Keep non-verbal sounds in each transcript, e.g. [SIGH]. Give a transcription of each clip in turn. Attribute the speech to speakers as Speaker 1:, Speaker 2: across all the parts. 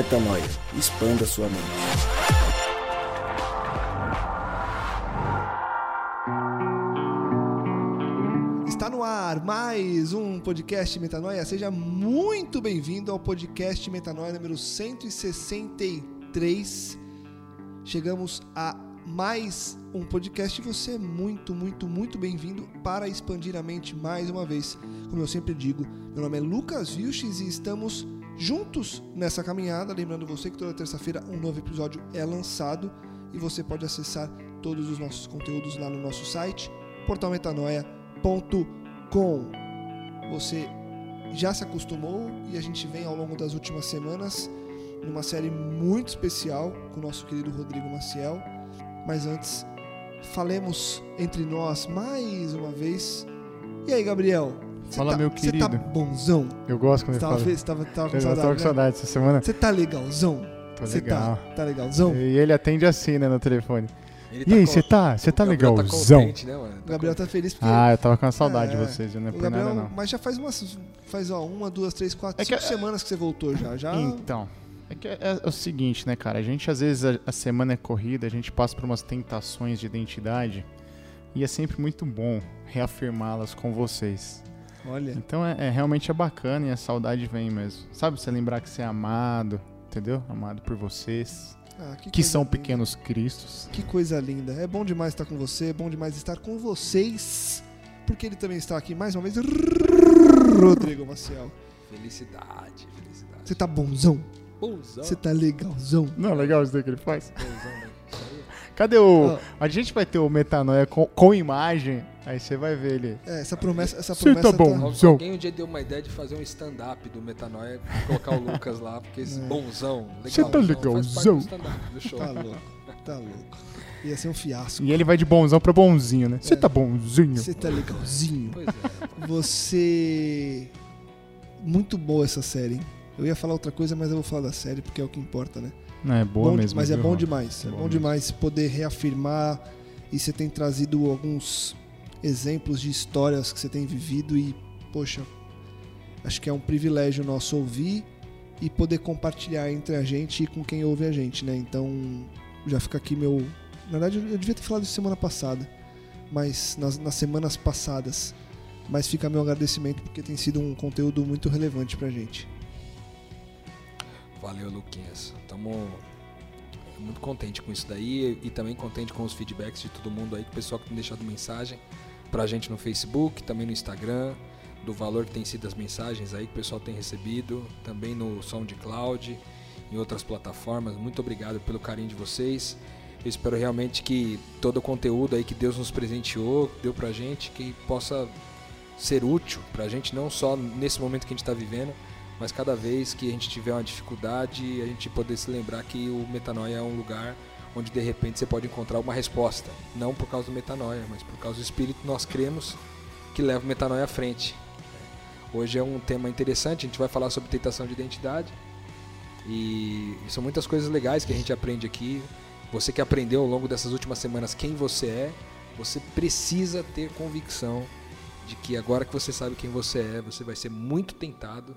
Speaker 1: Metanoia. Expanda sua mente.
Speaker 2: Está no ar mais um podcast Metanoia. Seja muito bem-vindo ao podcast Metanoia número 163. Chegamos a mais um podcast e você é muito, muito, muito bem-vindo para expandir a mente mais uma vez. Como eu sempre digo, meu nome é Lucas Vilches e estamos juntos nessa caminhada. Lembrando você que toda terça-feira um novo episódio é lançado e você pode acessar todos os nossos conteúdos lá no nosso site portalmetanoia.com. Você já se acostumou e a gente vem ao longo das últimas semanas numa série muito especial com o nosso querido Rodrigo Maciel. Mas antes, falemos entre nós mais uma vez. E aí, Gabriel? Cê
Speaker 3: Fala,
Speaker 2: tá,
Speaker 3: meu
Speaker 2: Você tá
Speaker 3: querido.
Speaker 2: bonzão?
Speaker 3: Eu gosto quando
Speaker 2: Você
Speaker 3: ele
Speaker 2: tava,
Speaker 3: fala.
Speaker 2: você tava, tava com
Speaker 3: Eu
Speaker 2: saudade,
Speaker 3: tava com
Speaker 2: né?
Speaker 3: saudade essa semana.
Speaker 2: Você tá legalzão?
Speaker 3: Tô
Speaker 2: Você
Speaker 3: legal.
Speaker 2: tá, tá legalzão?
Speaker 3: E ele atende assim, né, no telefone.
Speaker 4: Ele
Speaker 3: E aí,
Speaker 4: con-
Speaker 3: você tá, você tá
Speaker 4: Gabriel
Speaker 3: legalzão?
Speaker 4: contente, né, mano?
Speaker 2: O Gabriel tá feliz porque...
Speaker 3: ah, eu tava com uma saudade
Speaker 2: É,
Speaker 3: de vocês, viu? não é por
Speaker 2: Gabriel,
Speaker 3: nada não.
Speaker 2: mas já faz umas, faz ó, uma, duas, três, quatro,
Speaker 3: É que-
Speaker 2: cinco semanas que você voltou já. Já.
Speaker 3: Então, é que é, é o seguinte, né, cara? A gente, às vezes, a, a semana é corrida, a gente passa por umas tentações de identidade e é sempre muito bom reafirmá-las com vocês.
Speaker 2: Olha,
Speaker 3: Então, é, é- realmente é bacana e a saudade vem mesmo. Sabe, você lembrar que você é amado, entendeu? Amado por vocês,
Speaker 2: ah,
Speaker 3: que
Speaker 2: coisa
Speaker 3: são
Speaker 2: linda.
Speaker 3: pequenos cristos.
Speaker 2: Que coisa linda. É bom demais estar com você, é bom demais estar com vocês, porque ele também está aqui mais uma vez. Rodrigo Maciel.
Speaker 4: Felicidade, felicidade.
Speaker 2: Você tá bonzão?
Speaker 4: Bonzão.
Speaker 2: Você tá legalzão?
Speaker 3: Não, legal isso daí que ele faz.
Speaker 4: Bonzão.
Speaker 3: Cadê o. A gente vai ter o metanoia com, com imagem, aí você vai ver ele.
Speaker 2: É, essa promessa, essa
Speaker 3: Você
Speaker 2: promessa
Speaker 3: tá bom. Bonzão.
Speaker 4: Alguém um dia deu uma ideia de fazer um stand-up do Metanoia e colocar o Lucas lá, porque esse
Speaker 2: É.
Speaker 4: bonzão,
Speaker 3: Você tá legalzão.
Speaker 2: Tá louco, tá louco. Ia ser um fiasco.
Speaker 3: E ele vai de bonzão pra bonzinho, né? Você
Speaker 2: É.
Speaker 3: tá bonzinho.
Speaker 2: Você tá legalzinho.
Speaker 4: Pois é.
Speaker 2: Você. Muito boa essa série, hein? Eu ia falar outra coisa, mas eu vou falar da série porque é o que importa, né?
Speaker 3: Não, é boa
Speaker 2: Bom
Speaker 3: mesmo.
Speaker 2: mas é
Speaker 3: viu,
Speaker 2: bom
Speaker 3: Ron?
Speaker 2: demais. É
Speaker 3: É
Speaker 2: bom
Speaker 3: bom
Speaker 2: demais poder reafirmar e você tem trazido alguns exemplos de histórias que você tem vivido e, poxa, acho que é um privilégio nosso ouvir e poder compartilhar entre a gente e com quem ouve a gente, né? Então, já fica aqui meu. Na verdade, eu devia ter falado isso semana passada, mas nas, nas semanas passadas. Mas fica meu agradecimento porque tem sido um conteúdo muito relevante pra gente.
Speaker 4: Valeu, Luquinhas. Tamo muito contente com isso daí e também contente com os feedbacks de todo mundo aí, com o pessoal que tem deixado mensagem pra gente no Facebook, também no Instagram, do valor que tem sido as mensagens aí que o pessoal tem recebido, também no SoundCloud, em outras plataformas. Muito obrigado pelo carinho de vocês. Eu espero realmente que todo o conteúdo aí que Deus nos presenteou, deu pra gente, que possa ser útil pra gente, não só nesse momento que a gente está vivendo, mas cada vez que a gente tiver uma dificuldade, a gente poder se lembrar que o metanoia é um lugar onde de repente você pode encontrar uma resposta, não por causa do metanoia, mas por causa do Espírito nós cremos que leva o metanoia à frente. Hoje é um tema interessante, a gente vai falar sobre tentação de identidade e são muitas coisas legais que a gente aprende aqui. Você que aprendeu ao longo dessas últimas semanas quem você é, você precisa ter convicção de que agora que você sabe quem você é, você vai ser muito tentado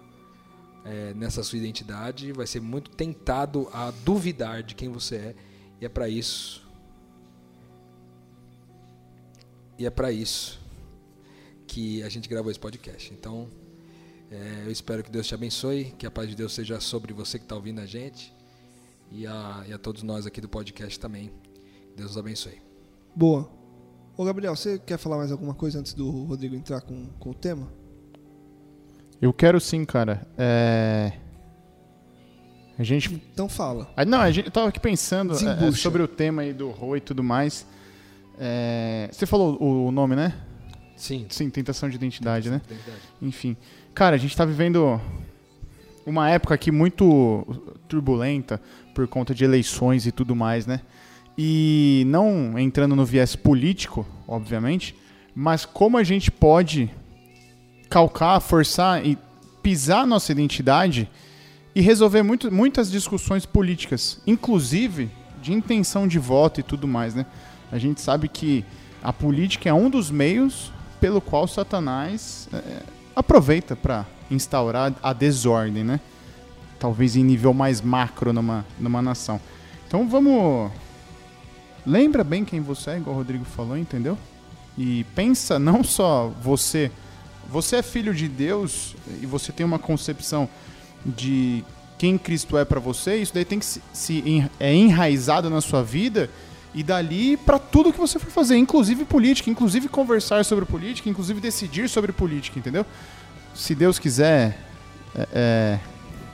Speaker 4: é, nessa sua identidade, vai ser muito tentado a duvidar de quem você é, e é para isso. E é para isso que a gente gravou esse podcast. Então, é, eu espero que Deus te abençoe, que a paz de Deus seja sobre você que está ouvindo a gente e a, e a todos nós aqui do podcast também. Deus os abençoe.
Speaker 2: Boa. Ô Gabriel, você quer falar mais alguma coisa antes do Rodrigo entrar com, com o tema?
Speaker 3: Eu quero sim, cara. É. A gente.
Speaker 2: Então fala.
Speaker 3: Ah, não, a gente eu tava aqui pensando é, é, sobre o tema aí do Ro e tudo mais. É, Você falou o o nome, né?
Speaker 4: Sim.
Speaker 3: Sim, tentação de identidade, né?
Speaker 4: Identidade.
Speaker 3: Enfim. Cara, a gente tá vivendo uma época aqui muito turbulenta por conta de eleições e tudo mais, né? E não entrando no viés político, obviamente, mas como a gente pode calcar, forçar e pisar nossa identidade e resolver muito, muitas discussões políticas, inclusive de intenção de voto e tudo mais, né? A gente sabe que a política é um dos meios pelo qual Satanás é, aproveita para instaurar a desordem, né? talvez em nível mais macro numa, numa nação. Então vamos. Lembra bem quem você é, igual o Rodrigo falou, entendeu? E pensa não só você. Você é filho de Deus e você tem uma concepção de quem Cristo é para você, isso daí tem que se, se é enraizado na sua vida e dali para tudo que você for fazer, inclusive política, inclusive conversar sobre política, inclusive decidir sobre política, entendeu? Se Deus quiser, é, é,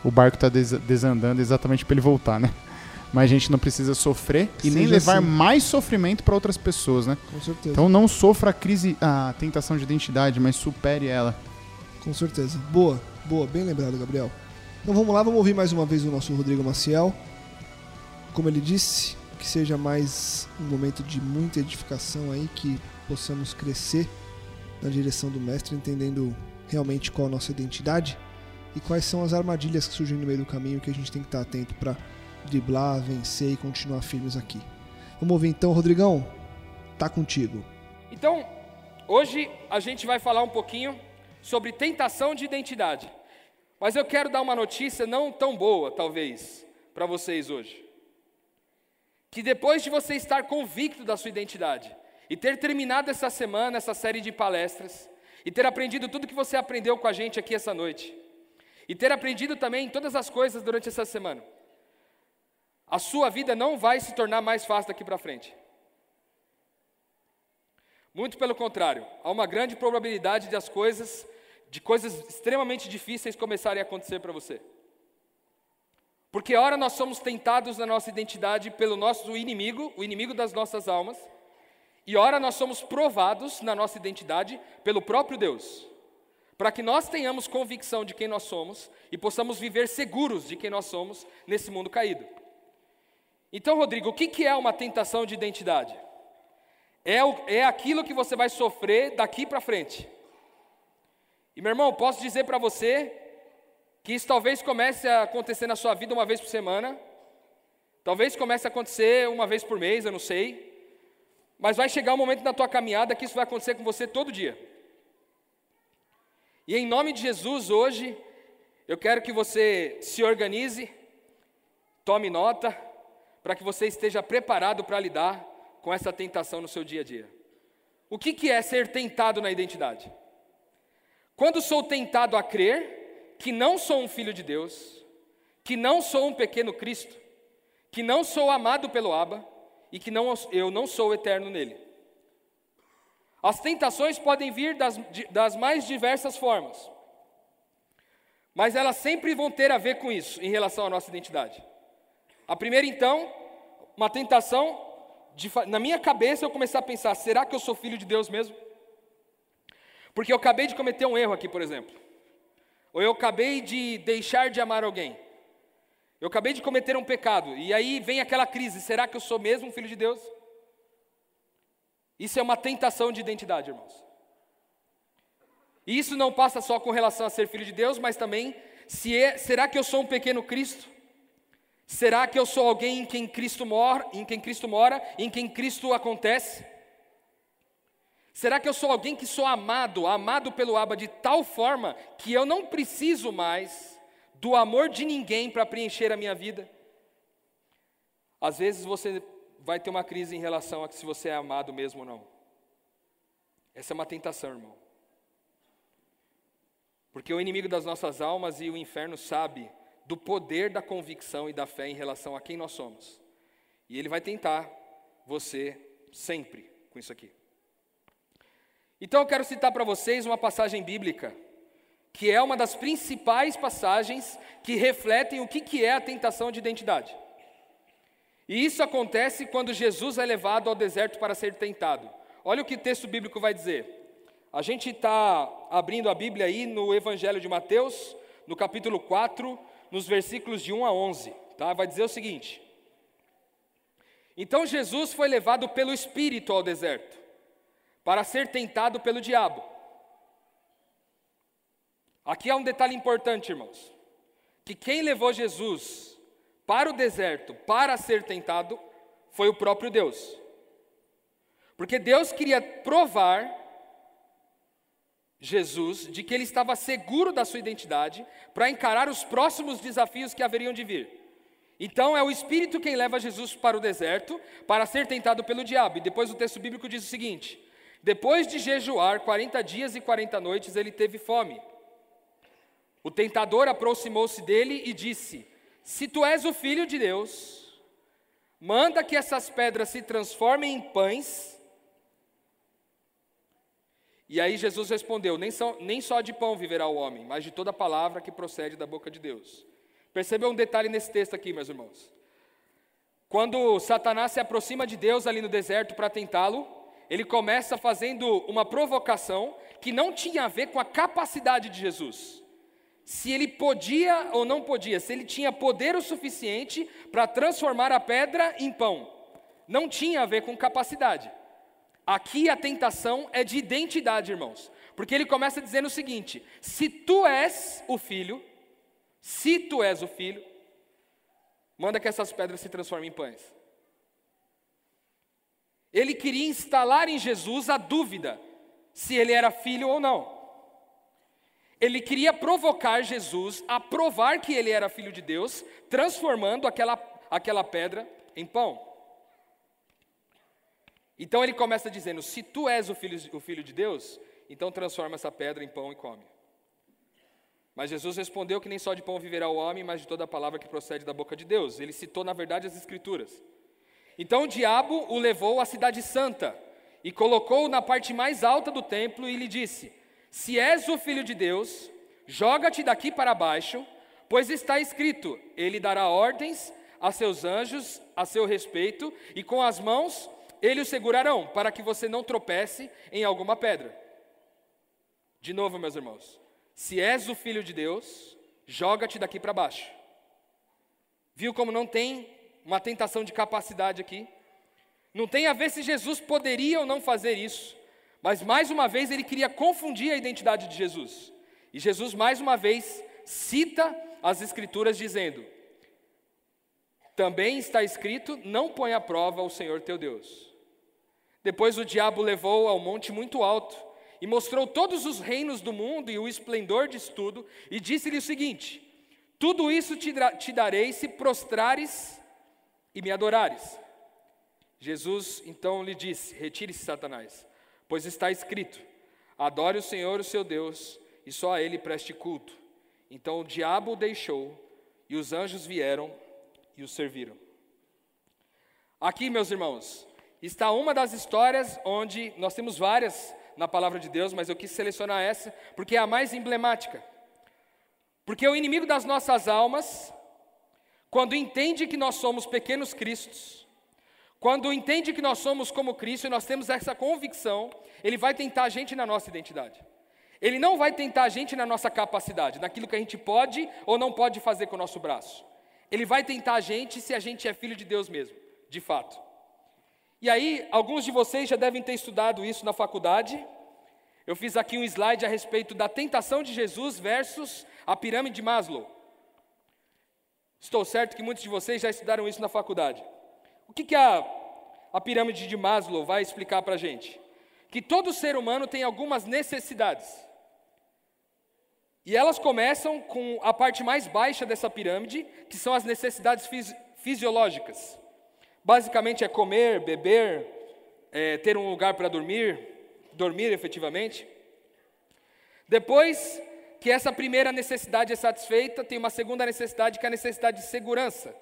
Speaker 3: o barco está des desandando exatamente para ele voltar, né? Mas a gente não precisa sofrer e nem levar assim. mais sofrimento para outras pessoas, né?
Speaker 2: Com certeza.
Speaker 3: Então não sofra a crise, a tentação de identidade, mas supere ela.
Speaker 2: Com certeza. Boa, boa, bem lembrado, Gabriel. Então vamos lá, vamos ouvir mais uma vez o nosso Rodrigo Maciel. Como ele disse, que seja mais um momento de muita edificação aí, que possamos crescer na direção do Mestre, entendendo realmente qual a nossa identidade e quais são as armadilhas que surgem no meio do caminho que a gente tem que estar atento para driblar, vencer e continuar firmes aqui. Vamos ouvir então, Rodrigão, tá contigo.
Speaker 4: Então, hoje a gente vai falar um pouquinho sobre tentação de identidade. Mas eu quero dar uma notícia não tão boa, talvez, para vocês hoje. Que depois de você estar convicto da sua identidade e ter terminado essa semana, essa série de palestras, e ter aprendido tudo que você aprendeu com a gente aqui essa noite, e ter aprendido também todas as coisas durante essa semana, a sua vida não vai se tornar mais fácil daqui para frente. Muito pelo contrário, há uma grande probabilidade de as coisas de coisas extremamente difíceis começarem a acontecer para você. Porque ora nós somos tentados na nossa identidade pelo nosso inimigo, o inimigo das nossas almas, e ora nós somos provados na nossa identidade pelo próprio Deus, para que nós tenhamos convicção de quem nós somos e possamos viver seguros de quem nós somos nesse mundo caído. Então, Rodrigo, o que é uma tentação de identidade? É, o, é aquilo que você vai sofrer daqui para frente. E meu irmão, posso dizer para você que isso talvez comece a acontecer na sua vida uma vez por semana, talvez comece a acontecer uma vez por mês, eu não sei, mas vai chegar um momento na tua caminhada que isso vai acontecer com você todo dia. E em nome de Jesus, hoje, eu quero que você se organize, tome nota, para que você esteja preparado para lidar com essa tentação no seu dia a dia. O que, que é ser tentado na identidade? Quando sou tentado a crer que não sou um filho de Deus, que não sou um pequeno Cristo, que não sou amado pelo Abba e que não, eu não sou eterno nele. As tentações podem vir das, das mais diversas formas, mas elas sempre vão ter a ver com isso em relação à nossa identidade. A primeira, então, uma tentação, de, na minha cabeça eu começar a pensar: será que eu sou filho de Deus mesmo? Porque eu acabei de cometer um erro aqui, por exemplo. Ou eu acabei de deixar de amar alguém. Eu acabei de cometer um pecado. E aí vem aquela crise: será que eu sou mesmo um filho de Deus? Isso é uma tentação de identidade, irmãos. E isso não passa só com relação a ser filho de Deus, mas também se é, será que eu sou um pequeno Cristo? Será que eu sou alguém em quem Cristo mora, em quem Cristo mora, em quem Cristo acontece? Será que eu sou alguém que sou amado, amado pelo Abba de tal forma que eu não preciso mais do amor de ninguém para preencher a minha vida? Às vezes você vai ter uma crise em relação a se você é amado mesmo ou não. Essa é uma tentação, irmão. Porque o inimigo das nossas almas e o inferno sabe do poder da convicção e da fé em relação a quem nós somos. E ele vai tentar você sempre com isso aqui. Então eu quero citar para vocês uma passagem bíblica, que é uma das principais passagens que refletem o que é a tentação de identidade. E isso acontece quando Jesus é levado ao deserto para ser tentado. Olha o que o texto bíblico vai dizer. A gente está abrindo a Bíblia aí no Evangelho de Mateus, no capítulo 4, nos versículos de 1 a 11. Tá? Vai dizer o seguinte: Então Jesus foi levado pelo Espírito ao deserto para ser tentado pelo diabo. Aqui há um detalhe importante, irmãos: que quem levou Jesus para o deserto para ser tentado foi o próprio Deus. Porque Deus queria provar Jesus de que ele estava seguro da sua identidade para encarar os próximos desafios que haveriam de vir. Então é o Espírito quem leva Jesus para o deserto para ser tentado pelo diabo. E depois o texto bíblico diz o seguinte: depois de jejuar 40 dias e 40 noites, ele teve fome. O tentador aproximou-se dele e disse: Se tu és o filho de Deus, manda que essas pedras se transformem em pães. E aí Jesus respondeu: nem só, nem só de pão viverá o homem, mas de toda palavra que procede da boca de Deus. Percebeu um detalhe nesse texto aqui, meus irmãos. Quando Satanás se aproxima de Deus ali no deserto para tentá-lo, ele começa fazendo uma provocação que não tinha a ver com a capacidade de Jesus. Se ele podia ou não podia, se ele tinha poder o suficiente para transformar a pedra em pão. Não tinha a ver com capacidade. Aqui a tentação é de identidade, irmãos. Porque ele começa dizendo o seguinte: se tu és o filho, se tu és o filho, manda que essas pedras se transformem em pães. Ele queria instalar em Jesus a dúvida se ele era filho ou não. Ele queria provocar Jesus a provar que ele era filho de Deus, transformando aquela, aquela pedra em pão. Então ele começa dizendo: Se tu és o filho, o filho de Deus, então transforma essa pedra em pão e come. Mas Jesus respondeu que nem só de pão viverá o homem, mas de toda a palavra que procede da boca de Deus. Ele citou, na verdade, as Escrituras. Então o diabo o levou à cidade santa e colocou-o na parte mais alta do templo e lhe disse: Se és o filho de Deus, joga-te daqui para baixo, pois está escrito: Ele dará ordens a seus anjos a seu respeito, e com as mãos ele o segurarão, para que você não tropece em alguma pedra. De novo, meus irmãos, se és o filho de Deus, joga-te daqui para baixo. Viu como não tem uma tentação de capacidade aqui? Não tem a ver se Jesus poderia ou não fazer isso, mas mais uma vez ele queria confundir a identidade de Jesus. E Jesus, mais uma vez, cita as Escrituras dizendo: Também está escrito: Não põe à prova o Senhor teu Deus. Depois o diabo levou ao monte muito alto e mostrou todos os reinos do mundo e o esplendor disso tudo, e disse-lhe o seguinte: Tudo isso te, te darei se prostrares e me adorares. Jesus então lhe disse: Retire-se, Satanás, pois está escrito: Adore o Senhor, o seu Deus, e só a ele preste culto. Então o diabo o deixou, e os anjos vieram e o serviram. Aqui, meus irmãos, está uma das histórias onde nós temos várias na palavra de Deus, mas eu quis selecionar essa porque é a mais emblemática. Porque o inimigo das nossas almas, quando entende que nós somos pequenos cristos, quando entende que nós somos como Cristo e nós temos essa convicção, ele vai tentar a gente na nossa identidade. Ele não vai tentar a gente na nossa capacidade, naquilo que a gente pode ou não pode fazer com o nosso braço. Ele vai tentar a gente se a gente é filho de Deus mesmo, de fato. E aí, alguns de vocês já devem ter estudado isso na faculdade. Eu fiz aqui um slide a respeito da tentação de Jesus versus a pirâmide de Maslow. Estou certo que muitos de vocês já estudaram isso na faculdade. O que, que a, a pirâmide de Maslow vai explicar para a gente? Que todo ser humano tem algumas necessidades. E elas começam com a parte mais baixa dessa pirâmide, que são as necessidades fisi fisiológicas. Basicamente é comer, beber, é, ter um lugar para dormir, dormir efetivamente. Depois que essa primeira necessidade é satisfeita, tem uma segunda necessidade que é a necessidade de segurança.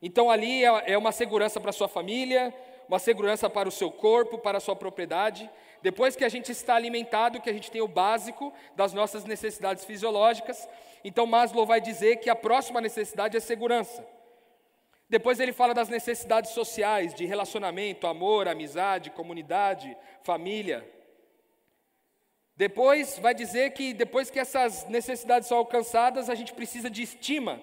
Speaker 4: Então ali é, é uma segurança para sua família, uma segurança para o seu corpo, para a sua propriedade. Depois que a gente está alimentado, que a gente tem o básico das nossas necessidades fisiológicas, então Maslow vai dizer que a próxima necessidade é segurança. Depois ele fala das necessidades sociais, de relacionamento, amor, amizade, comunidade, família. Depois vai dizer que depois que essas necessidades são alcançadas, a gente precisa de estima.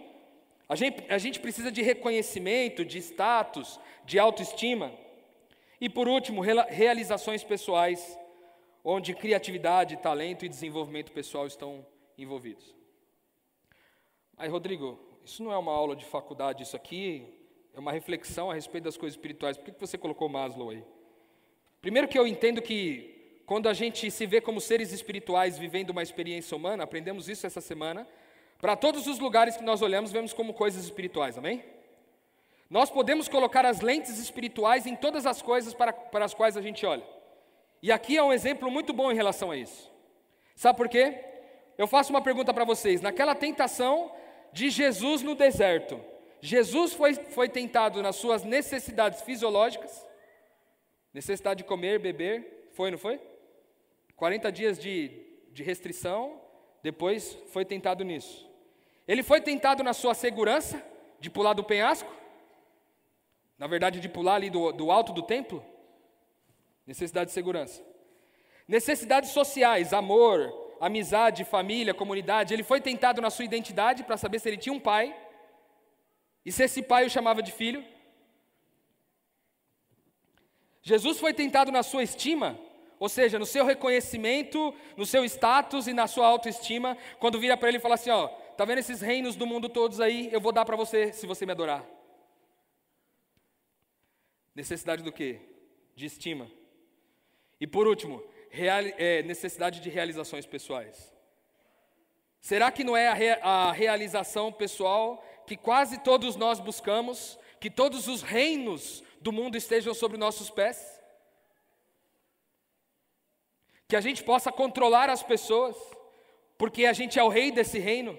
Speaker 4: A gente, a gente precisa de reconhecimento, de status, de autoestima. E por último, realizações pessoais, onde criatividade, talento e desenvolvimento pessoal estão envolvidos. Aí, Rodrigo, isso não é uma aula de faculdade, isso aqui é uma reflexão a respeito das coisas espirituais. Por que você colocou Maslow aí? Primeiro que eu entendo que quando a gente se vê como seres espirituais vivendo uma experiência humana, aprendemos isso essa semana, para todos os lugares que nós olhamos, vemos como coisas espirituais, amém? Nós podemos colocar as lentes espirituais em todas as coisas para, para as quais a gente olha. E aqui é um exemplo muito bom em relação a isso. Sabe por quê? Eu faço uma pergunta para vocês. Naquela tentação de Jesus no deserto, Jesus foi, foi tentado nas suas necessidades fisiológicas, necessidade de comer, beber, foi, não foi? 40 dias de, de restrição, depois foi tentado nisso. Ele foi tentado na sua segurança, de pular do penhasco, na verdade, de pular ali do, do alto do templo, necessidade de segurança. Necessidades sociais, amor, amizade, família, comunidade. Ele foi tentado na sua identidade para saber se ele tinha um pai e se esse pai o chamava de filho. Jesus foi tentado na sua estima, ou seja, no seu reconhecimento, no seu status e na sua autoestima, quando vira para ele e fala assim: Ó, tá vendo esses reinos do mundo todos aí? Eu vou dar para você se você me adorar. Necessidade do quê? De estima. E por último, real, é, necessidade de realizações pessoais. Será que não é a, a realização pessoal que quase todos nós buscamos? Que todos os reinos do mundo estejam sobre nossos pés? Que a gente possa controlar as pessoas, porque a gente é o rei desse reino.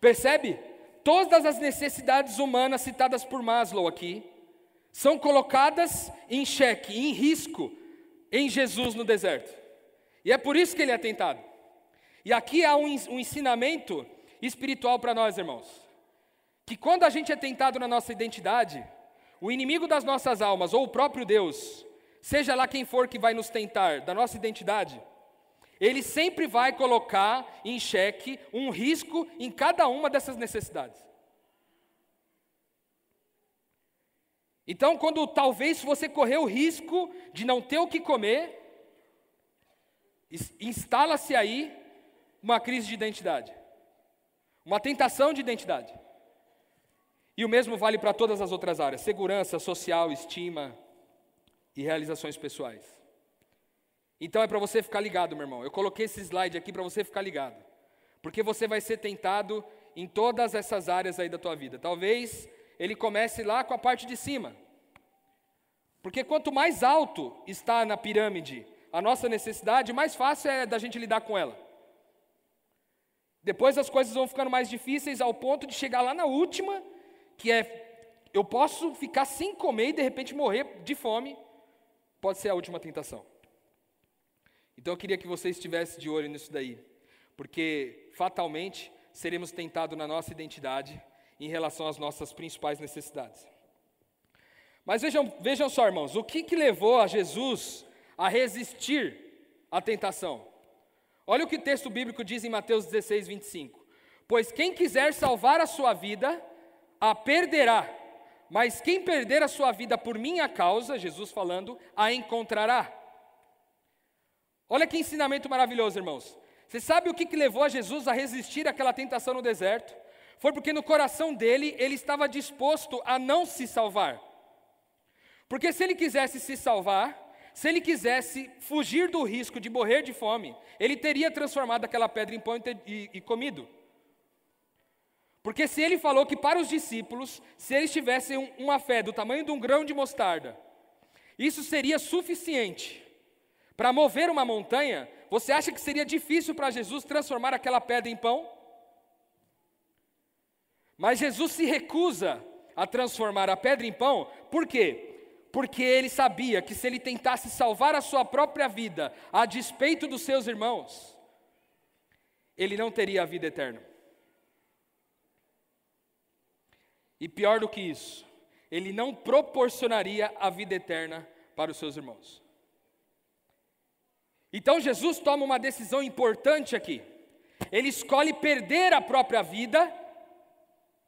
Speaker 4: Percebe? Todas as necessidades humanas citadas por Maslow aqui são colocadas em xeque, em risco, em Jesus no deserto. E é por isso que ele é tentado. E aqui há um, um ensinamento espiritual para nós, irmãos. Que quando a gente é tentado na nossa identidade, o inimigo das nossas almas, ou o próprio Deus, seja lá quem for que vai nos tentar da nossa identidade, ele sempre vai colocar em xeque um risco em cada uma dessas necessidades. Então, quando talvez você correr o risco de não ter o que comer, instala-se aí uma crise de identidade, uma tentação de identidade. E o mesmo vale para todas as outras áreas: segurança, social, estima e realizações pessoais. Então é para você ficar ligado, meu irmão. Eu coloquei esse slide aqui para você ficar ligado. Porque você vai ser tentado em todas essas áreas aí da tua vida. Talvez ele comece lá com a parte de cima. Porque quanto mais alto está na pirâmide a nossa necessidade, mais fácil é da gente lidar com ela. Depois as coisas vão ficando mais difíceis ao ponto de chegar lá na última, que é eu posso ficar sem comer e de repente morrer de fome. Pode ser a última tentação. Então eu queria que você estivesse de olho nisso daí, porque fatalmente seremos tentados na nossa identidade em relação às nossas principais necessidades. Mas vejam, vejam só, irmãos, o que, que levou a Jesus a resistir à tentação? Olha o que o texto bíblico diz em Mateus 16, 25. Pois quem quiser salvar a sua vida, a perderá. Mas quem perder a sua vida por minha causa, Jesus falando, a encontrará. Olha que ensinamento maravilhoso, irmãos. Você sabe o que, que levou a Jesus a resistir àquela tentação no deserto? Foi porque no coração dele ele estava disposto a não se salvar. Porque se ele quisesse se salvar, se ele quisesse fugir do risco de morrer de fome, ele teria transformado aquela pedra em pão e, e, comido. Porque se ele falou que para os discípulos, se eles tivessem uma fé do tamanho de um grão de mostarda, isso seria suficiente para mover uma montanha, você acha que seria difícil para Jesus transformar aquela pedra em pão? Mas Jesus se recusa a transformar a pedra em pão, por quê? Porque ele sabia que se ele tentasse salvar a sua própria vida a despeito dos seus irmãos, ele não teria a vida eterna. E pior do que isso, ele não proporcionaria a vida eterna para os seus irmãos. Então Jesus toma uma decisão importante aqui. Ele escolhe perder a própria vida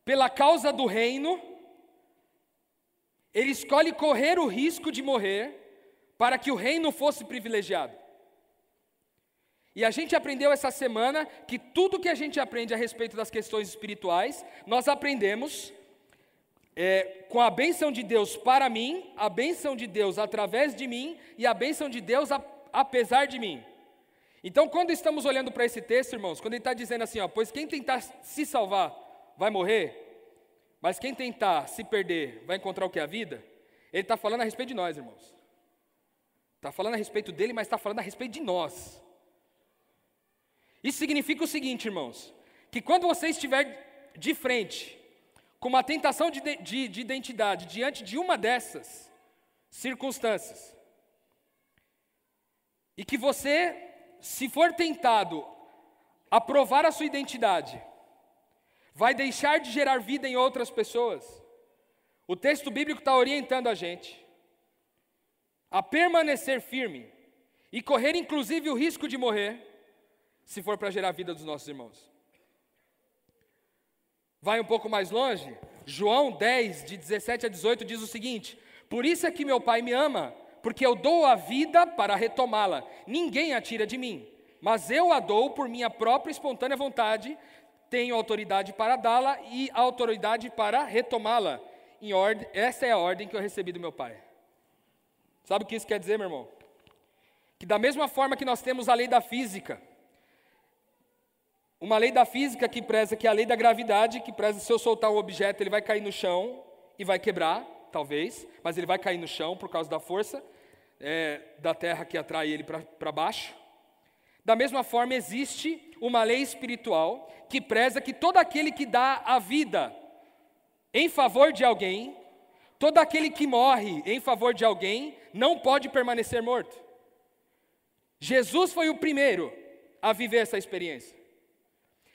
Speaker 4: pela causa do reino, ele escolhe correr o risco de morrer para que o reino fosse privilegiado. E a gente aprendeu essa semana que tudo que a gente aprende a respeito das questões espirituais, nós aprendemos é, com a bênção de Deus para mim, a bênção de Deus através de mim e a bênção de Deus a, apesar de mim. Então, quando estamos olhando para esse texto, irmãos, quando ele está dizendo assim, ó, pois quem tentar se salvar vai morrer, mas quem tentar se perder vai encontrar o que? A vida. Ele está falando a respeito de nós, irmãos. Está falando a respeito dele, mas está falando a respeito de nós. Isso significa o seguinte, irmãos, que quando você estiver de frente com uma tentação de, de, de identidade diante de uma dessas circunstâncias, e que você se for tentado a provar a sua identidade, vai deixar de gerar vida em outras pessoas. O texto bíblico está orientando a gente a permanecer firme e correr inclusive o risco de morrer, se for para gerar vida dos nossos irmãos. Vai um pouco mais longe, João 10, de 17 a 18, diz o seguinte: Por isso é que meu Pai me ama, porque eu dou a vida para retomá-la. Ninguém a tira de mim, mas eu a dou por minha própria espontânea vontade. Tenho autoridade para dá-la e autoridade para retomá-la. Em ordem, essa é a ordem que eu recebi do meu Pai. Sabe o que isso quer dizer, meu irmão? Que da mesma forma que nós temos a lei da física, uma lei da física que preza que é a lei da gravidade, que preza se eu soltar um objeto, ele vai cair no chão e vai quebrar, talvez, mas ele vai cair no chão por causa da força é, da terra que atrai ele para baixo. Da mesma forma, existe uma lei espiritual que preza que todo aquele que dá a vida em favor de alguém, todo aquele que morre em favor de alguém, não pode permanecer morto. Jesus foi o primeiro a viver essa experiência.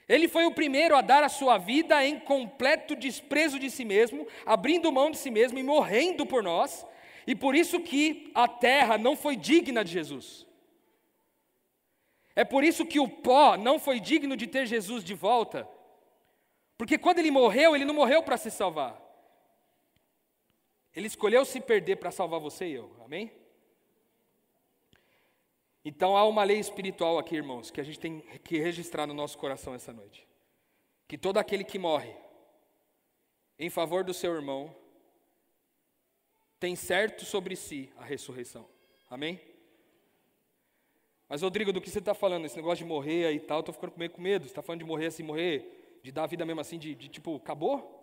Speaker 4: Ele foi o primeiro a dar a sua vida em completo desprezo de si mesmo, abrindo mão de si mesmo e morrendo por nós, e por isso que a terra não foi digna de Jesus. É por isso que o pó não foi digno de ter Jesus de volta. Porque quando ele morreu, ele não morreu para se salvar. Ele escolheu se perder para salvar você e eu. Amém? Então há uma lei espiritual aqui, irmãos, que a gente tem que registrar no nosso coração essa noite. Que todo aquele que morre em favor do seu irmão tem certo sobre si a ressurreição. Amém? Mas, Rodrigo, do que você está falando? Esse negócio de morrer aí e tal, estou ficando meio com medo. Você está falando de morrer assim, morrer, de dar a vida mesmo assim, de, de tipo, acabou?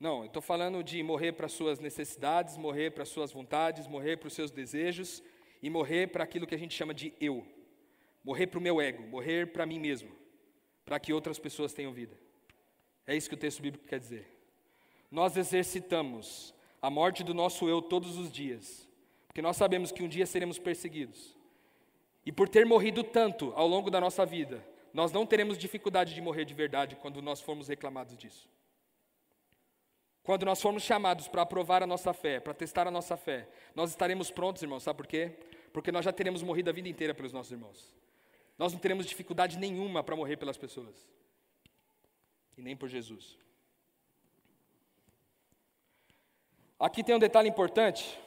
Speaker 4: Não, eu estou falando de morrer para suas necessidades, morrer para suas vontades, morrer para os seus desejos e morrer para aquilo que a gente chama de eu. Morrer para o meu ego, morrer para mim mesmo, para que outras pessoas tenham vida. É isso que o texto bíblico quer dizer. Nós exercitamos a morte do nosso eu todos os dias, porque nós sabemos que um dia seremos perseguidos. E por ter morrido tanto ao longo da nossa vida, nós não teremos dificuldade de morrer de verdade quando nós formos reclamados disso. Quando nós formos chamados para aprovar a nossa fé, para testar a nossa fé, nós estaremos prontos, irmãos, sabe por quê? Porque nós já teremos morrido a vida inteira pelos nossos irmãos. Nós não teremos dificuldade nenhuma para morrer pelas pessoas. E nem por Jesus. Aqui tem um detalhe importante.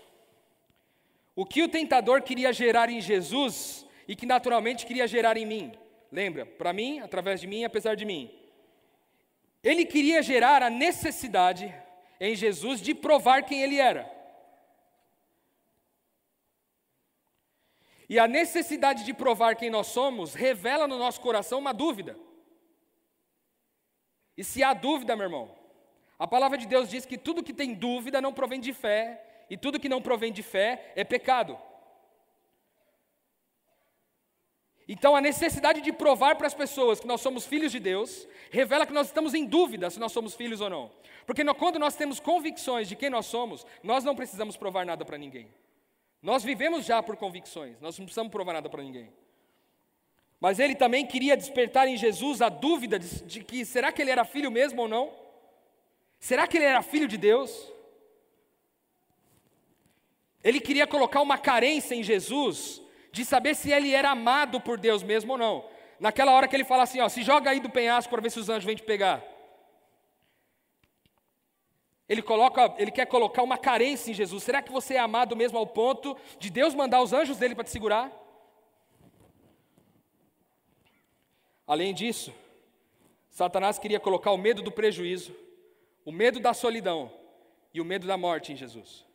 Speaker 4: O que o tentador queria gerar em Jesus e que naturalmente queria gerar em mim? Lembra? Para mim, através de mim, apesar de mim. Ele queria gerar a necessidade em Jesus de provar quem ele era. E a necessidade de provar quem nós somos revela no nosso coração uma dúvida. E se há dúvida, meu irmão, a palavra de Deus diz que tudo que tem dúvida não provém de fé, e tudo que não provém de fé é pecado. Então, a necessidade de provar para as pessoas que nós somos filhos de Deus revela que nós estamos em dúvida se nós somos filhos ou não. Porque quando nós temos convicções de quem nós somos, nós não precisamos provar nada para ninguém. Nós vivemos já por convicções, nós não precisamos provar nada para ninguém. Mas ele também queria despertar em Jesus a dúvida de, de que será que ele era filho mesmo ou não? Será que ele era filho de Deus? Ele queria colocar uma carência em Jesus de saber se ele era amado por Deus mesmo ou não. Naquela hora que ele fala assim, ó, se joga aí do penhasco para ver se os anjos vêm te pegar. Ele, coloca, ele quer colocar uma carência em Jesus. Será que você é amado mesmo ao ponto de Deus mandar os anjos dele para te segurar? Além disso, Satanás queria colocar o medo do prejuízo o medo da solidão e o medo da morte em Jesus.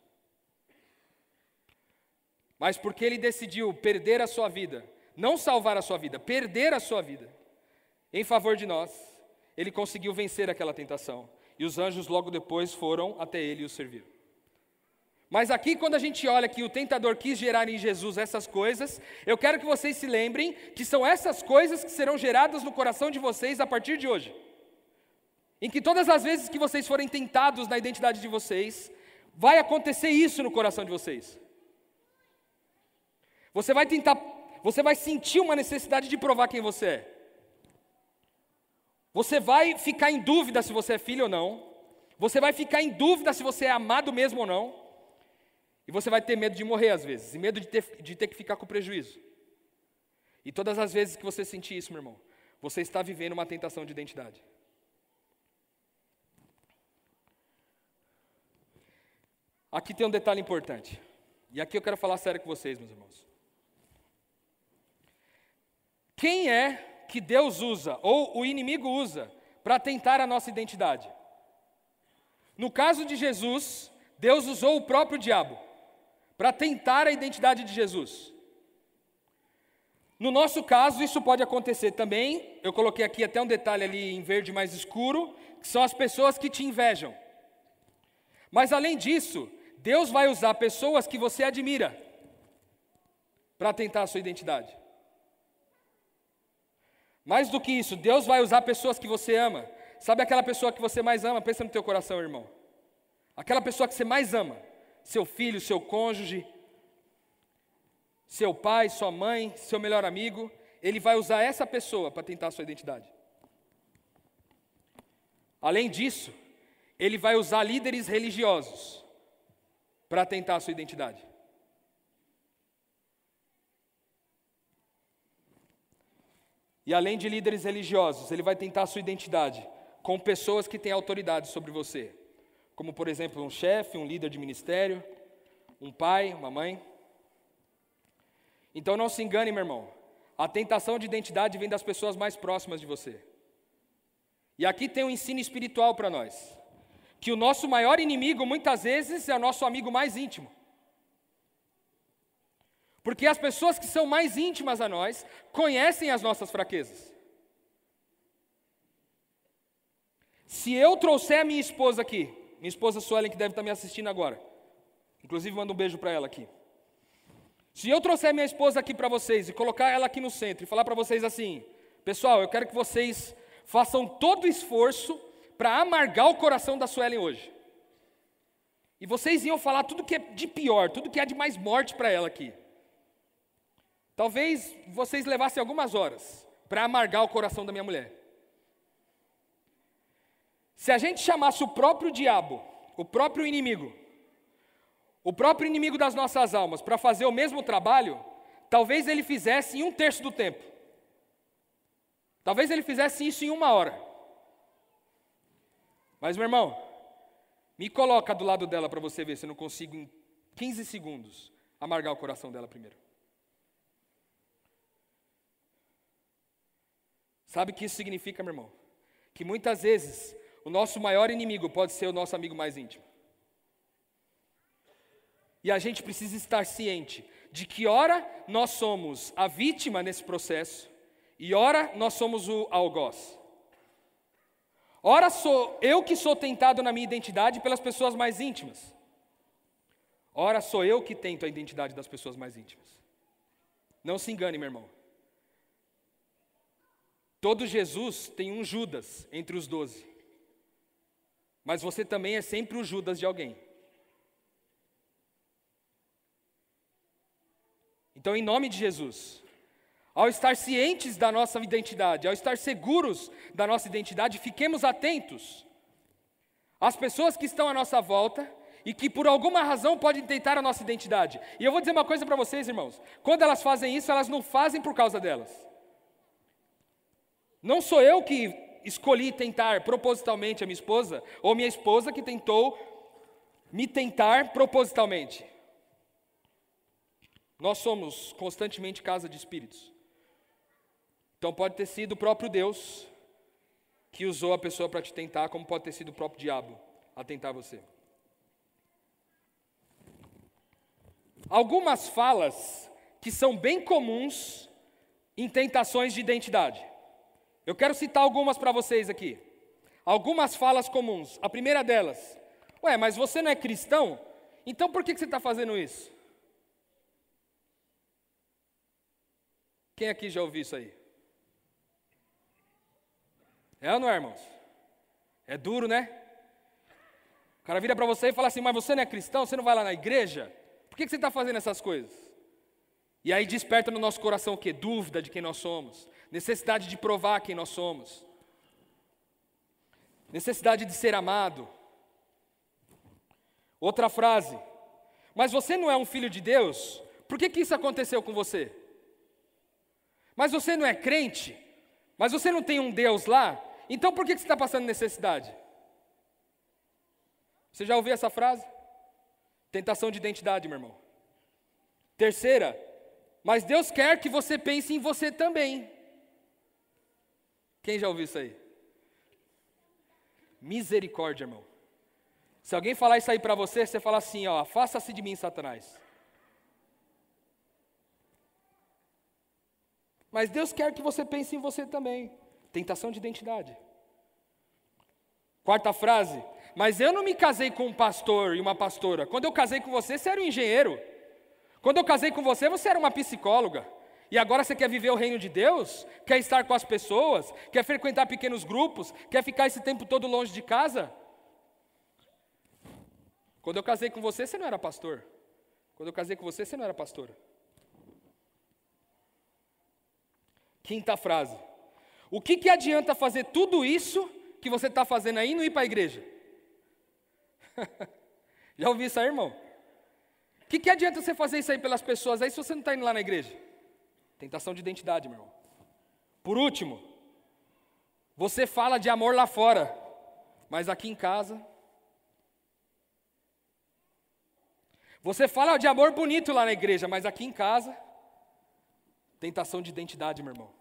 Speaker 4: Mas porque ele decidiu perder a sua vida, não salvar a sua vida, perder a sua vida, em favor de nós, ele conseguiu vencer aquela tentação. E os anjos logo depois foram até ele e o serviram. Mas aqui, quando a gente olha que o tentador quis gerar em Jesus essas coisas, eu quero que vocês se lembrem que são essas coisas que serão geradas no coração de vocês a partir de hoje. Em que todas as vezes que vocês forem tentados na identidade de vocês, vai acontecer isso no coração de vocês. Você vai tentar, você vai sentir uma necessidade de provar quem você é. Você vai ficar em dúvida se você é filho ou não. Você vai ficar em dúvida se você é amado mesmo ou não. E você vai ter medo de morrer às vezes, e medo de ter, de ter que ficar com prejuízo. E todas as vezes que você sentir isso, meu irmão, você está vivendo uma tentação de identidade. Aqui tem um detalhe importante. E aqui eu quero falar sério com vocês, meus irmãos. Quem é que Deus usa, ou o inimigo usa, para tentar a nossa identidade? No caso de Jesus, Deus usou o próprio diabo para tentar a identidade de Jesus. No nosso caso, isso pode acontecer também. Eu coloquei aqui até um detalhe ali em verde mais escuro, que são as pessoas que te invejam. Mas além disso, Deus vai usar pessoas que você admira para tentar a sua identidade. Mais do que isso, Deus vai usar pessoas que você ama. Sabe aquela pessoa que você mais ama? Pensa no teu coração, irmão. Aquela pessoa que você mais ama. Seu filho, seu cônjuge, seu pai, sua mãe, seu melhor amigo. Ele vai usar essa pessoa para tentar a sua identidade. Além disso, ele vai usar líderes religiosos para tentar a sua identidade. E além de líderes religiosos, ele vai tentar a sua identidade com pessoas que têm autoridade sobre você, como por exemplo um chefe, um líder de ministério, um pai, uma mãe. Então não se engane, meu irmão. A tentação de identidade vem das pessoas mais próximas de você. E aqui tem um ensino espiritual para nós: que o nosso maior inimigo muitas vezes é o nosso amigo mais íntimo. Porque as pessoas que são mais íntimas a nós conhecem as nossas fraquezas. Se eu trouxer a minha esposa aqui, minha esposa Suelen, que deve estar me assistindo agora, inclusive mando um beijo para ela aqui. Se eu trouxer minha esposa aqui para vocês e colocar ela aqui no centro e falar para vocês assim, pessoal, eu quero que vocês façam todo o esforço para amargar o coração da Suelen hoje. E vocês iam falar tudo que é de pior, tudo que é de mais morte para ela aqui. Talvez vocês levassem algumas horas para amargar o coração da minha mulher. Se a gente chamasse o próprio diabo, o próprio inimigo, o próprio inimigo das nossas almas, para fazer o mesmo trabalho, talvez ele fizesse em um terço do tempo. Talvez ele fizesse isso em uma hora. Mas, meu irmão, me coloca do lado dela para você ver se eu não consigo em 15 segundos amargar o coração dela primeiro. Sabe o que isso significa, meu irmão? Que muitas vezes o nosso maior inimigo pode ser o nosso amigo mais íntimo. E a gente precisa estar ciente de que, ora, nós somos a vítima nesse processo, e ora, nós somos o algoz. Ora, sou eu que sou tentado na minha identidade pelas pessoas mais íntimas. Ora, sou eu que tento a identidade das pessoas mais íntimas. Não se engane, meu irmão. Todo Jesus tem um Judas entre os doze. Mas você também é sempre o Judas de alguém. Então, em nome de Jesus, ao estar cientes da nossa identidade, ao estar seguros da nossa identidade, fiquemos atentos às pessoas que estão à nossa volta e que por alguma razão podem tentar a nossa identidade. E eu vou dizer uma coisa para vocês, irmãos: quando elas fazem isso, elas não fazem por causa delas. Não sou eu que escolhi tentar propositalmente a minha esposa, ou minha esposa que tentou me tentar propositalmente. Nós somos constantemente casa de espíritos. Então pode ter sido o próprio Deus que usou a pessoa para te tentar, como pode ter sido o próprio diabo a tentar você. Algumas falas que são bem comuns em tentações de identidade. Eu quero citar algumas para vocês aqui. Algumas falas comuns. A primeira delas: Ué, mas você não é cristão? Então por que você está fazendo isso? Quem aqui já ouviu isso aí? É ou não é, irmãos? É duro, né? O cara vira para você e fala assim: Mas você não é cristão? Você não vai lá na igreja? Por que você está fazendo essas coisas? E aí desperta no nosso coração o quê? Dúvida de quem nós somos, necessidade de provar quem nós somos, necessidade de ser amado. Outra frase, mas você não é um filho de Deus? Por que, que isso aconteceu com você? Mas você não é crente? Mas você não tem um Deus lá? Então por que, que você está passando necessidade? Você já ouviu essa frase? Tentação de identidade, meu irmão. Terceira, mas Deus quer que você pense em você também. Quem já ouviu isso aí? Misericórdia, irmão. Se alguém falar isso aí para você, você fala assim, ó, afasta-se de mim, Satanás. Mas Deus quer que você pense em você também. Tentação de identidade. Quarta frase, mas eu não me casei com um pastor e uma pastora. Quando eu casei com você, você era um engenheiro. Quando eu casei com você, você era uma psicóloga. E agora você quer viver o reino de Deus? Quer estar com as pessoas? Quer frequentar pequenos grupos? Quer ficar esse tempo todo longe de casa? Quando eu casei com você, você não era pastor. Quando eu casei com você, você não era pastora. Quinta frase. O que, que adianta fazer tudo isso que você está fazendo aí e não ir para a igreja? [LAUGHS] Já ouvi isso aí, irmão? O que, que adianta você fazer isso aí pelas pessoas aí se você não está indo lá na igreja? Tentação de identidade, meu irmão. Por último, você fala de amor lá fora, mas aqui em casa. Você fala de amor bonito lá na igreja, mas aqui em casa. Tentação de identidade, meu irmão.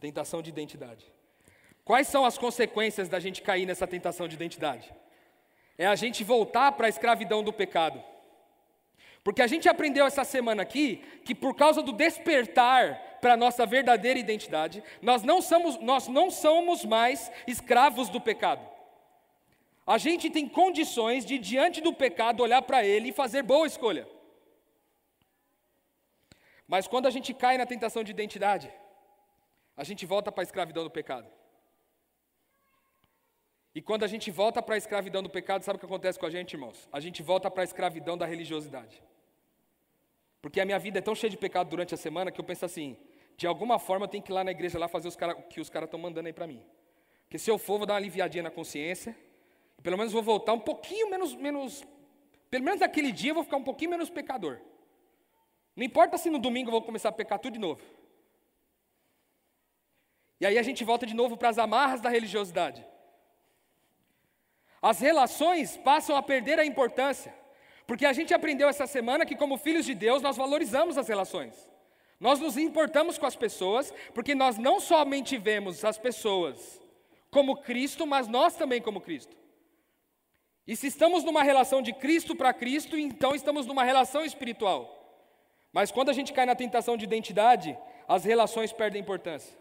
Speaker 4: Tentação de identidade. Quais são as consequências da gente cair nessa tentação de identidade? É a gente voltar para a escravidão do pecado. Porque a gente aprendeu essa semana aqui que por causa do despertar para a nossa verdadeira identidade, nós não, somos, nós não somos mais escravos do pecado. A gente tem condições de, diante do pecado, olhar para ele e fazer boa escolha. Mas quando a gente cai na tentação de identidade, a gente volta para a escravidão do pecado. E quando a gente volta para a escravidão do pecado, sabe o que acontece com a gente, irmãos? A gente volta para a escravidão da religiosidade. Porque a minha vida é tão cheia de pecado durante a semana que eu penso assim: de alguma forma eu tenho que ir lá na igreja lá fazer os cara, o que os caras estão mandando aí para mim. Porque se eu for, vou dar uma aliviadinha na consciência. E pelo menos vou voltar um pouquinho menos, menos. Pelo menos naquele dia eu vou ficar um pouquinho menos pecador. Não importa se no domingo eu vou começar a pecar tudo de novo. E aí a gente volta de novo para as amarras da religiosidade. As relações passam a perder a importância, porque a gente aprendeu essa semana que, como filhos de Deus, nós valorizamos as relações. Nós nos importamos com as pessoas, porque nós não somente vemos as pessoas como Cristo, mas nós também como Cristo. E se estamos numa relação de Cristo para Cristo, então estamos numa relação espiritual. Mas quando a gente cai na tentação de identidade, as relações perdem importância.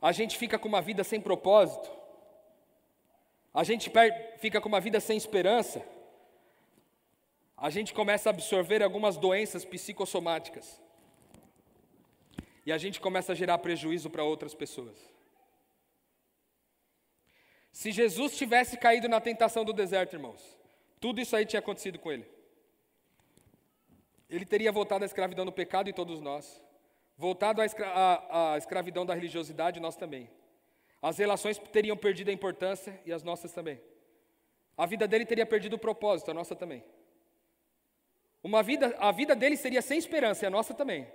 Speaker 4: A gente fica com uma vida sem propósito, a gente fica com uma vida sem esperança, a gente começa a absorver algumas doenças psicossomáticas. E a gente começa a gerar prejuízo para outras pessoas. Se Jesus tivesse caído na tentação do deserto, irmãos, tudo isso aí tinha acontecido com ele. Ele teria voltado à escravidão do pecado em todos nós, voltado à, escra escravidão da religiosidade, nós também. As relações teriam perdido a importância e as nossas também. A vida dele teria perdido o propósito, a nossa também. Uma vida, a vida dele seria sem esperança e a nossa também.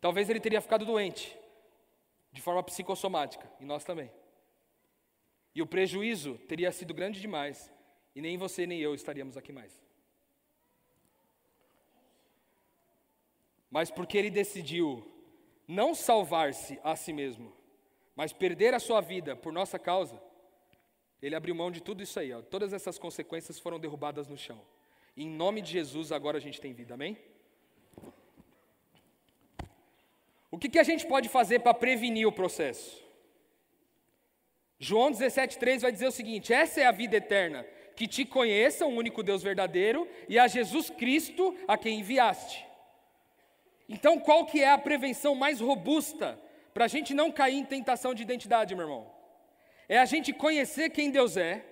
Speaker 4: Talvez ele teria ficado doente, de forma psicossomática, e nós também. E o prejuízo teria sido grande demais, e nem você nem eu estaríamos aqui mais. Mas porque ele decidiu não salvar-se a si mesmo, mas perder a sua vida por nossa causa, ele abriu mão de tudo isso aí. Ó. Todas essas consequências foram derrubadas no chão. E em nome de Jesus, agora a gente tem vida, amém? O que, que a gente pode fazer para prevenir o processo? João 17,3 vai dizer o seguinte: essa é a vida eterna, que te conheça, o único Deus verdadeiro, e a Jesus Cristo, a quem enviaste. Então, qual que é a prevenção mais robusta para a gente não cair em tentação de identidade, meu irmão? É a gente conhecer quem Deus é,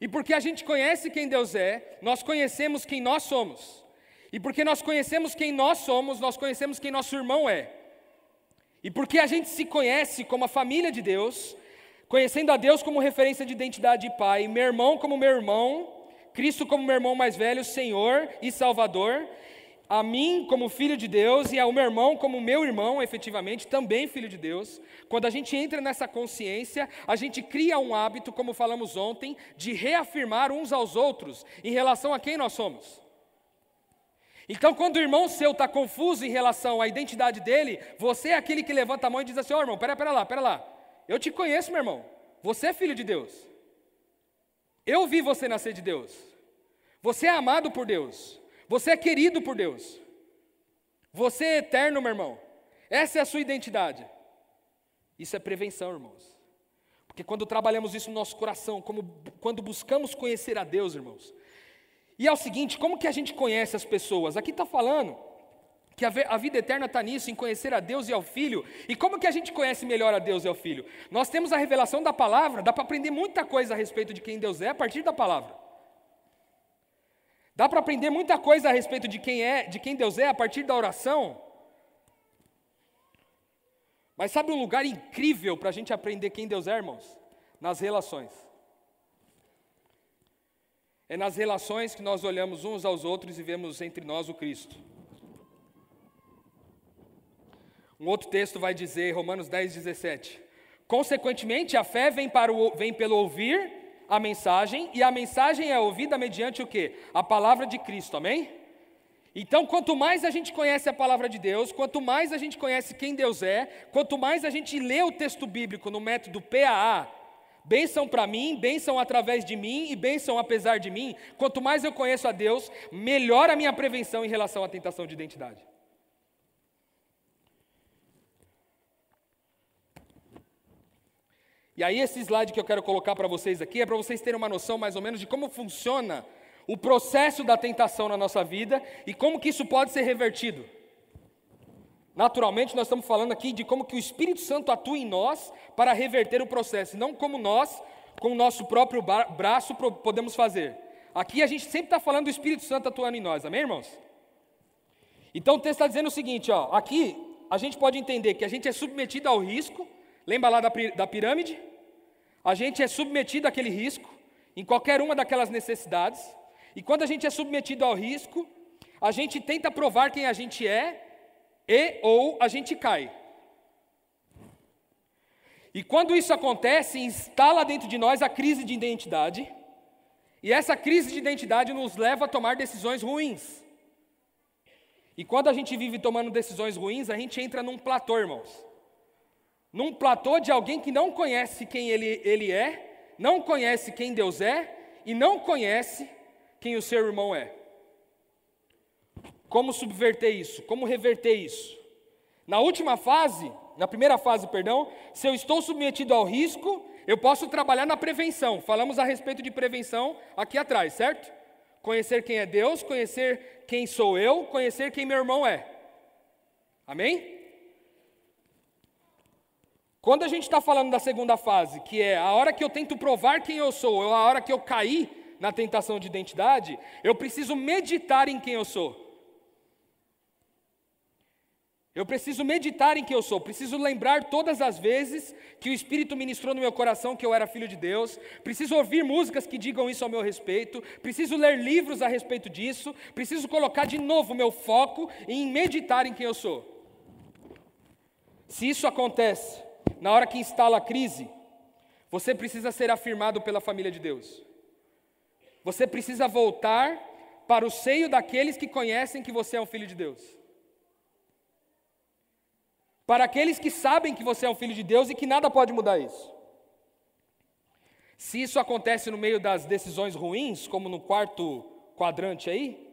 Speaker 4: e porque a gente conhece quem Deus é, nós conhecemos quem nós somos. E porque nós conhecemos quem nós somos, nós conhecemos quem nosso irmão é. E porque a gente se conhece como a família de Deus, conhecendo a Deus como referência de identidade de pai, meu irmão como meu irmão, Cristo como meu irmão mais velho, Senhor e Salvador, a mim como filho de Deus e ao meu irmão como meu irmão, efetivamente, também filho de Deus. Quando a gente entra nessa consciência, a gente cria um hábito, como falamos ontem, de reafirmar uns aos outros em relação a quem nós somos. Então, quando o irmão seu está confuso em relação à identidade dele, você é aquele que levanta a mão e diz assim: Ó oh, irmão, pera, pera lá, pera lá. Eu te conheço, meu irmão. Você é filho de Deus. Eu vi você nascer de Deus. Você é amado por Deus. Você é querido por Deus. Você é eterno, meu irmão. Essa é a sua identidade. Isso é prevenção, irmãos. Porque quando trabalhamos isso no nosso coração, como, quando buscamos conhecer a Deus, irmãos. E é o seguinte: como que a gente conhece as pessoas? Aqui está falando que a, vida eterna está nisso, em conhecer a Deus e ao Filho. E como que a gente conhece melhor a Deus e ao Filho? Nós temos a revelação da palavra, dá para aprender muita coisa a respeito de quem Deus é a partir da palavra. Dá para aprender muita coisa a respeito de quem é, de quem Deus é a partir da oração. Mas sabe um lugar incrível para a gente aprender quem Deus é, irmãos? Nas relações. É nas relações que nós olhamos uns aos outros e vemos entre nós o Cristo. Um outro texto vai dizer, Romanos 10, 17: Consequentemente, a fé vem, para o, vem pelo ouvir a mensagem, e a mensagem é ouvida mediante o que? A palavra de Cristo, amém? Então, quanto mais a gente conhece a palavra de Deus, quanto mais a gente conhece quem Deus é, quanto mais a gente lê o texto bíblico no método PAA, bênção para mim, bênção através de mim e bênção apesar de mim, quanto mais eu conheço a Deus, melhor a minha prevenção em relação à tentação de identidade. E aí, esse slide que eu quero colocar para vocês aqui é para vocês terem uma noção mais ou menos de como funciona o processo da tentação na nossa vida e como que isso pode ser revertido. Naturalmente, nós estamos falando aqui de como que o Espírito Santo atua em nós para reverter o processo, não como nós, com o nosso próprio braço, podemos fazer. Aqui a gente sempre está falando do Espírito Santo atuando em nós, amém, irmãos? Então o texto está dizendo o seguinte: ó, aqui a gente pode entender que a gente é submetido ao risco, lembra lá da, da pirâmide? A gente é submetido àquele risco, em qualquer uma daquelas necessidades, e quando a gente é submetido ao risco, a gente tenta provar quem a gente é e ou a gente cai. E quando isso acontece, instala dentro de nós a crise de identidade, e essa crise de identidade nos leva a tomar decisões ruins. E quando a gente vive tomando decisões ruins, a gente entra num platô, irmãos num platô de alguém que não conhece quem ele, ele é, não conhece quem Deus é e não conhece quem o seu irmão é. Como subverter isso? Como reverter isso? Na última fase, na primeira fase, perdão, se eu estou submetido ao risco, eu posso trabalhar na prevenção. Falamos a respeito de prevenção aqui atrás, certo? Conhecer quem é Deus, conhecer quem sou eu, conhecer quem meu irmão é. Amém? Quando a gente está falando da segunda fase, que é a hora que eu tento provar quem eu sou, ou a hora que eu caí na tentação de identidade, eu preciso meditar em quem eu sou. Eu preciso meditar em quem eu sou, preciso lembrar todas as vezes que o Espírito ministrou no meu coração que eu era filho de Deus, preciso ouvir músicas que digam isso ao meu respeito, preciso ler livros a respeito disso, preciso colocar de novo meu foco em meditar em quem eu sou. Se isso acontece, na hora que instala a crise, você precisa ser afirmado pela família de Deus. Você precisa voltar para o seio daqueles que conhecem que você é um filho de Deus. Para aqueles que sabem que você é um filho de Deus e que nada pode mudar isso. Se isso acontece no meio das decisões ruins, como no quarto quadrante aí,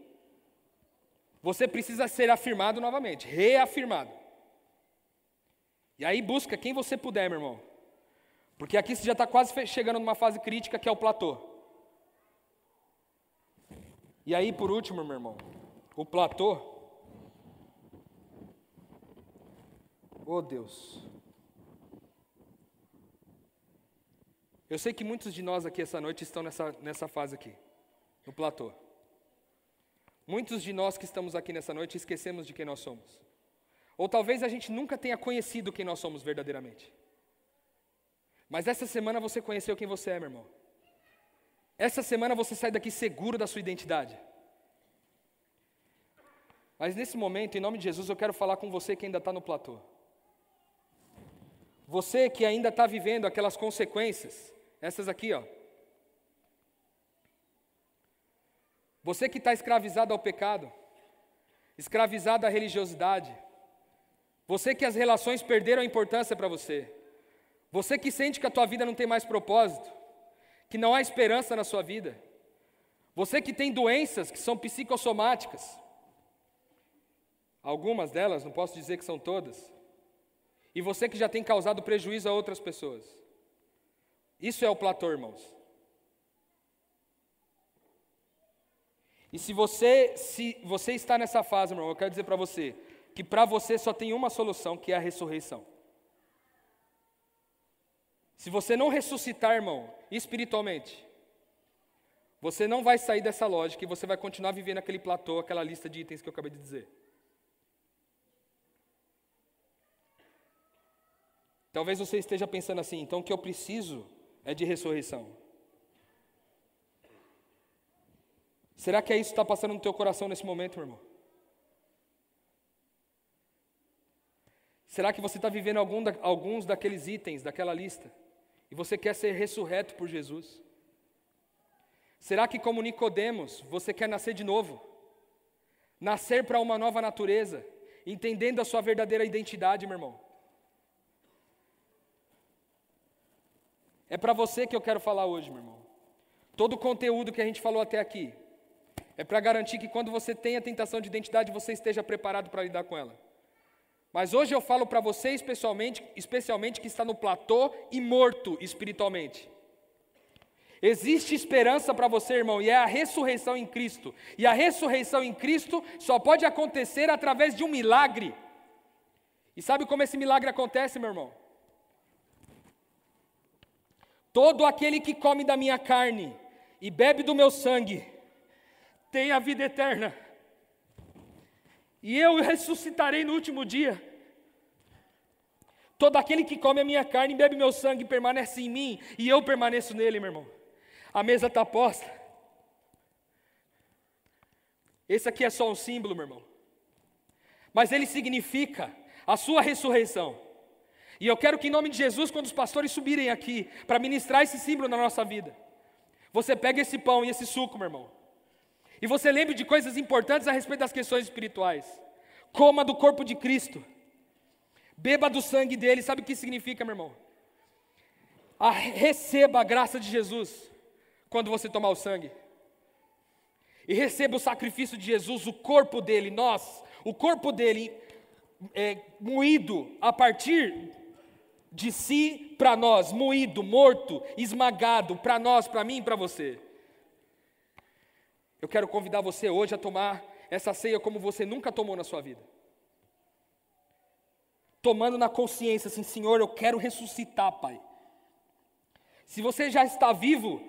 Speaker 4: você precisa ser afirmado novamente, reafirmado. E aí busca quem você puder, meu irmão. Porque aqui você já está quase chegando numa fase crítica que é o platô. E aí, por último, meu irmão, o platô. Oh Deus. Eu sei que muitos de nós aqui essa noite estão nessa, nessa fase aqui, no platô. Muitos de nós que estamos aqui nessa noite esquecemos de quem nós somos. Ou talvez a gente nunca tenha conhecido quem nós somos verdadeiramente. Mas essa semana você conheceu quem você é, meu irmão. Essa semana você sai daqui seguro da sua identidade. Mas nesse momento, em nome de Jesus, eu quero falar com você que ainda está no platô. Você que ainda está vivendo aquelas consequências, essas aqui, ó. Você que está escravizado ao pecado, escravizado à religiosidade, você que as relações perderam a importância para você, você que sente que a tua vida não tem mais propósito, que não há esperança na sua vida, você que tem doenças que são psicossomáticas, algumas delas, não posso dizer que são todas, e você que já tem causado prejuízo a outras pessoas. Isso é o platô, irmãos. E se você, se você está nessa fase, irmão, eu quero dizer para você que para você só tem uma solução, que é a ressurreição. Se você não ressuscitar, irmão, espiritualmente, você não vai sair dessa lógica e você vai continuar vivendo aquele platô, aquela lista de itens que eu acabei de dizer. Talvez você esteja pensando assim, então o que eu preciso é de ressurreição. Será que é isso que está passando no teu coração nesse momento, meu irmão? Será que você está vivendo algum da, alguns daqueles itens daquela lista e você quer ser ressurreto por Jesus? Será que como Nicodemos, você quer nascer de novo? Nascer para uma nova natureza, entendendo a sua verdadeira identidade, meu irmão? É para você que eu quero falar hoje, meu irmão. Todo o conteúdo que a gente falou até aqui é para garantir que quando você tem a tentação de identidade, você esteja preparado para lidar com ela. Mas hoje eu falo para você especialmente, especialmente que está no platô e morto espiritualmente. Existe esperança para você, irmão, e é a ressurreição em Cristo. E a ressurreição em Cristo só pode acontecer através de um milagre. E sabe como esse milagre acontece, meu irmão? Todo aquele que come da minha carne e bebe do meu sangue tem a vida eterna. E eu ressuscitarei no último dia. Todo aquele que come a minha carne e bebe meu sangue permanece em mim, e eu permaneço nele, meu irmão. A mesa está posta. Esse aqui é só um símbolo, meu irmão. Mas ele significa a sua ressurreição. E eu quero que, em nome de Jesus, quando os pastores subirem aqui para ministrar esse símbolo na nossa vida, você pega esse pão e esse suco, meu irmão. E você lembre de coisas importantes a respeito das questões espirituais. Coma do corpo de Cristo. Beba do sangue dele. Sabe o que significa, meu irmão? A, receba a graça de Jesus quando você tomar o sangue. E receba o sacrifício de Jesus, o corpo dele, nós, o corpo dele é, moído a partir de si para nós, moído, morto, esmagado para nós, para mim e para você. Eu quero convidar você hoje a tomar essa ceia como você nunca tomou na sua vida. Tomando na consciência assim, Senhor, eu quero ressuscitar, Pai. Se você já está vivo,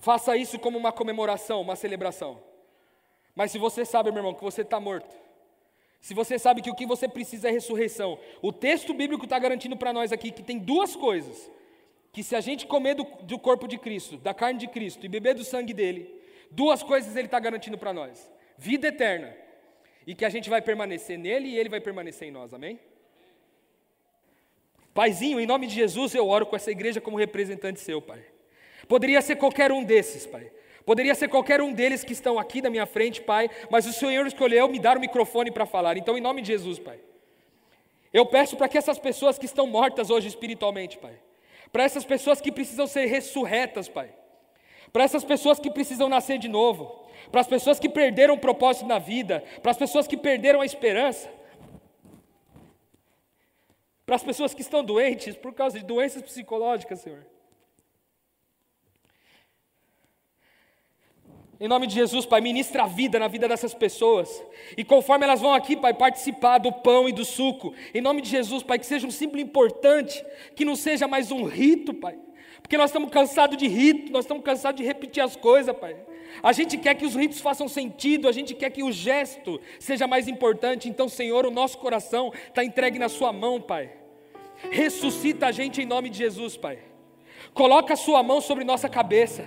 Speaker 4: faça isso como uma comemoração, uma celebração. Mas se você sabe, meu irmão, que você está morto, se você sabe que o que você precisa é ressurreição, o texto bíblico está garantindo para nós aqui que tem duas coisas: que se a gente comer do, do corpo de Cristo, da carne de Cristo e beber do sangue dele, Duas coisas ele está garantindo para nós: vida eterna e que a gente vai permanecer nele e ele vai permanecer em nós, amém? Paizinho, em nome de Jesus eu oro com essa igreja como representante seu, Pai. Poderia ser qualquer um desses, Pai. Poderia ser qualquer um deles que estão aqui na minha frente, Pai, mas o Senhor escolheu me dar o microfone para falar. Então, em nome de Jesus, Pai, Eu peço para que essas pessoas que estão mortas hoje espiritualmente, Pai, para essas pessoas que precisam ser ressurretas, Pai, para essas pessoas que precisam nascer de novo, para as pessoas que perderam o propósito na vida, para as pessoas que perderam a esperança, para as pessoas que estão doentes por causa de doenças psicológicas, Senhor. Em nome de Jesus, Pai, ministra a vida na vida dessas pessoas. E conforme elas vão aqui, Pai, participar do pão e do suco, em nome de Jesus, Pai, que seja um símbolo importante, que não seja mais um rito, Pai. Porque nós estamos cansados de rito, nós estamos cansados de repetir as coisas, Pai. A gente quer que os ritos façam sentido, a gente quer que o gesto seja mais importante. Então, Senhor, o nosso coração está entregue na Sua mão, Pai. Ressuscita a gente em nome de Jesus, Pai. Coloca a Sua mão sobre nossa cabeça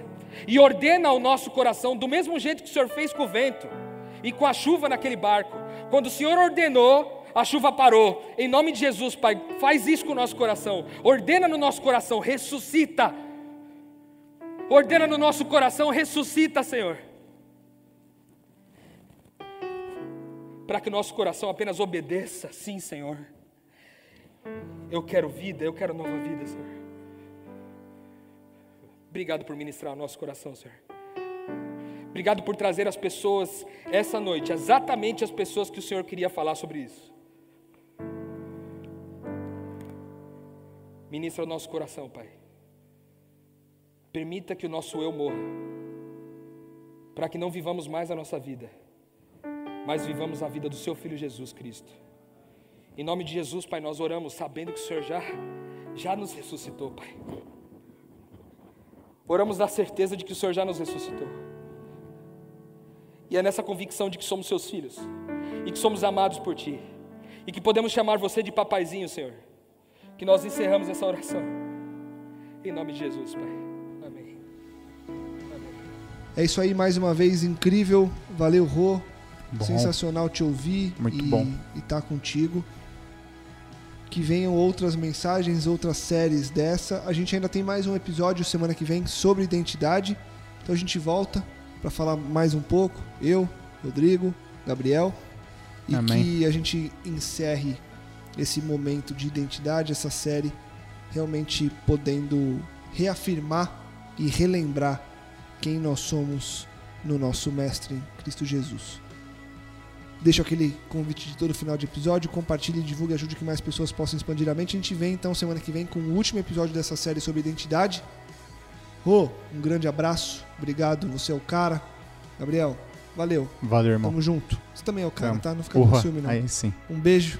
Speaker 4: e ordena ao nosso coração, do mesmo jeito que o Senhor fez com o vento e com a chuva naquele barco. Quando o Senhor ordenou, a chuva parou. Em nome de Jesus, Pai, faz isso com o nosso coração. Ordena no nosso coração, ressuscita. Ordena no nosso coração, ressuscita, Senhor. Para que o nosso coração apenas obedeça, sim, Senhor. Eu quero vida, eu quero nova vida, Senhor. Obrigado por ministrar o nosso coração, Senhor. Obrigado por trazer as pessoas essa noite, exatamente as pessoas que o Senhor queria falar sobre isso. Ministra o nosso coração, Pai. Permita que o nosso eu morra, para que não vivamos mais a nossa vida, mas vivamos a vida do Seu Filho Jesus Cristo. Em nome de Jesus, Pai, nós oramos sabendo que o Senhor já, já nos ressuscitou, Pai. Oramos na certeza de que o Senhor já nos ressuscitou. E é nessa convicção de que somos seus filhos e que somos amados por Ti e que podemos chamar você de papaizinho, Senhor, que nós encerramos essa oração. Em nome de Jesus, Pai. Amém. Amém.
Speaker 2: É isso aí, mais uma vez, incrível. Valeu, Rô.
Speaker 3: Bom.
Speaker 2: Sensacional te ouvir
Speaker 3: Muito
Speaker 2: e
Speaker 3: bom.
Speaker 2: estar contigo. Que venham outras mensagens, outras séries dessa. A gente ainda tem mais um episódio semana que vem sobre identidade. Então a gente volta para falar mais um pouco. Eu, Rodrigo, Gabriel. E
Speaker 3: Amém.
Speaker 2: que a gente encerre esse momento de identidade, essa série, realmente podendo reafirmar e relembrar quem nós somos no nosso Mestre Cristo Jesus. Deixo aquele convite de todo final de episódio, compartilhe, divulgue, ajude que mais pessoas possam expandir a mente. A gente vem então semana que vem com o último episódio dessa série sobre identidade. Rô, um grande abraço, obrigado, você é o cara. Gabriel, valeu,
Speaker 3: Valeu, irmão.
Speaker 2: tamo junto. Você também é o cara,
Speaker 3: Tamo.
Speaker 2: tá? Não fica com ciúme não.
Speaker 3: Aí sim.
Speaker 2: Um beijo,